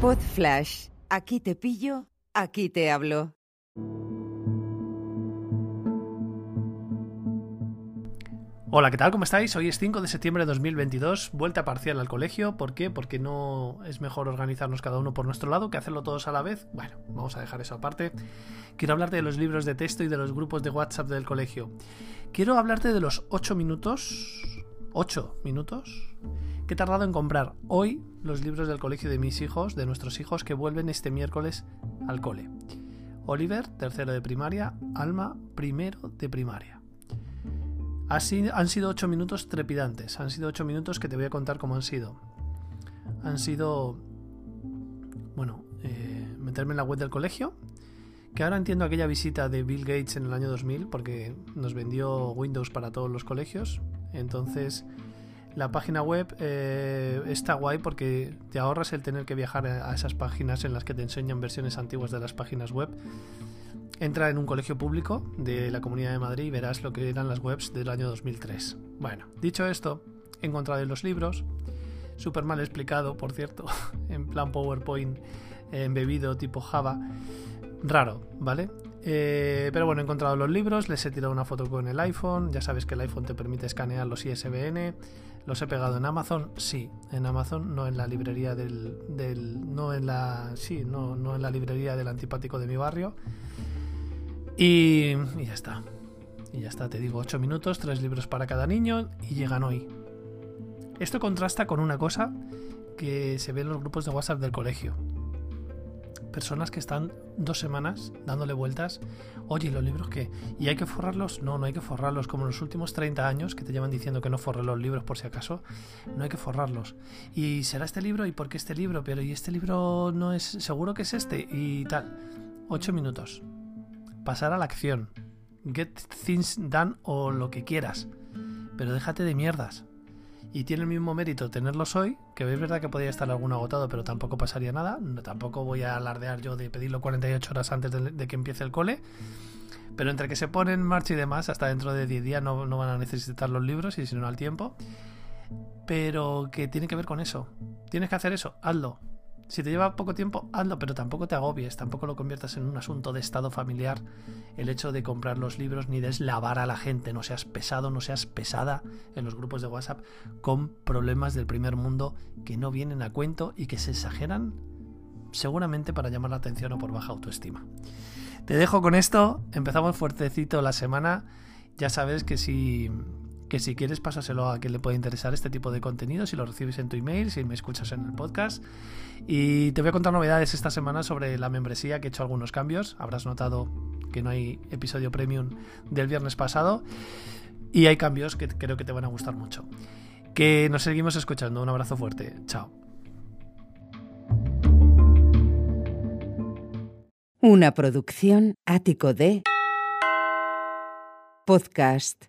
Pod Flash. Aquí te pillo, aquí te hablo. Hola, ¿qué tal? ¿Cómo estáis? Hoy es 5 de septiembre de 2022, vuelta parcial al colegio. ¿Por qué? Porque no es mejor organizarnos cada uno por nuestro lado que hacerlo todos a la vez. Bueno, vamos a dejar eso aparte. Quiero hablarte de los libros de texto y de los grupos de WhatsApp del colegio. Quiero hablarte de los 8 minutos. 8 minutos que he tardado en comprar hoy los libros del colegio de mis hijos, de nuestros hijos, que vuelven este miércoles al cole. Oliver, tercero de primaria, Alma, primero de primaria. Así, han sido ocho minutos trepidantes. Han sido ocho minutos que te voy a contar cómo han sido. Han sido. Bueno, eh, meterme en la web del colegio. Que ahora entiendo aquella visita de Bill Gates en el año 2000 porque nos vendió Windows para todos los colegios. Entonces, la página web eh, está guay porque te ahorras el tener que viajar a esas páginas en las que te enseñan versiones antiguas de las páginas web Entra en un colegio público de la Comunidad de Madrid y verás lo que eran las webs del año 2003. Bueno, dicho esto, he encontrado en los libros, súper mal explicado, por cierto, en plan PowerPoint embebido tipo Java, raro, ¿vale? Eh, pero bueno, he encontrado los libros, les he tirado una foto con el iPhone, ya sabes que el iPhone te permite escanear los ISBN, los he pegado en Amazon, sí, en Amazon, no en la librería del, no en la, sí, no, no en la librería del antipático de mi barrio, y, ya está. Y ya está, te digo, 8 minutos, 3 libros para cada niño y llegan hoy. Esto contrasta con una cosa que se ve en los grupos de WhatsApp del colegio. Personas que están dos semanas dándole vueltas. Oye, ¿los libros qué? ¿Y hay que forrarlos? No, no hay que forrarlos. Como en los últimos 30 años que te llevan diciendo que no forre los libros por si acaso. No hay que forrarlos. ¿Y será este libro? ¿Y por qué este libro? Pero ¿y este libro no es seguro que es este? Y tal. 8 minutos pasar a la acción. Get things done o lo que quieras. Pero déjate de mierdas. Y tiene el mismo mérito tenerlos hoy, que es verdad que podría estar alguno agotado, pero tampoco pasaría nada. tampoco voy a alardear yo de pedirlo 48 horas antes de, que empiece el cole. Pero entre que se pone en marcha y demás, hasta dentro de 10 días no, no van a necesitar los libros y si no al tiempo. Pero que tiene que ver con eso. Tienes que hacer eso, hazlo. Si te lleva poco tiempo, hazlo, pero tampoco te agobies, tampoco lo conviertas en un asunto de estado familiar. El hecho de comprar los libros ni de eslavar a la gente, no seas pesado, no seas pesada en los grupos de WhatsApp con problemas del primer mundo que no vienen a cuento y que se exageran seguramente para llamar la atención o por baja autoestima. Te dejo con esto, empezamos fuertecito la semana, ya sabes que si que si quieres pásaselo a quien le pueda interesar este tipo de contenido, si lo recibes en tu email, si me escuchas en el podcast. Y te voy a contar novedades esta semana sobre la membresía, que he hecho algunos cambios. Habrás notado que no hay episodio premium del viernes pasado. Y hay cambios que creo que te van a gustar mucho. Que nos seguimos escuchando. Un abrazo fuerte. Chao. Una producción ático de podcast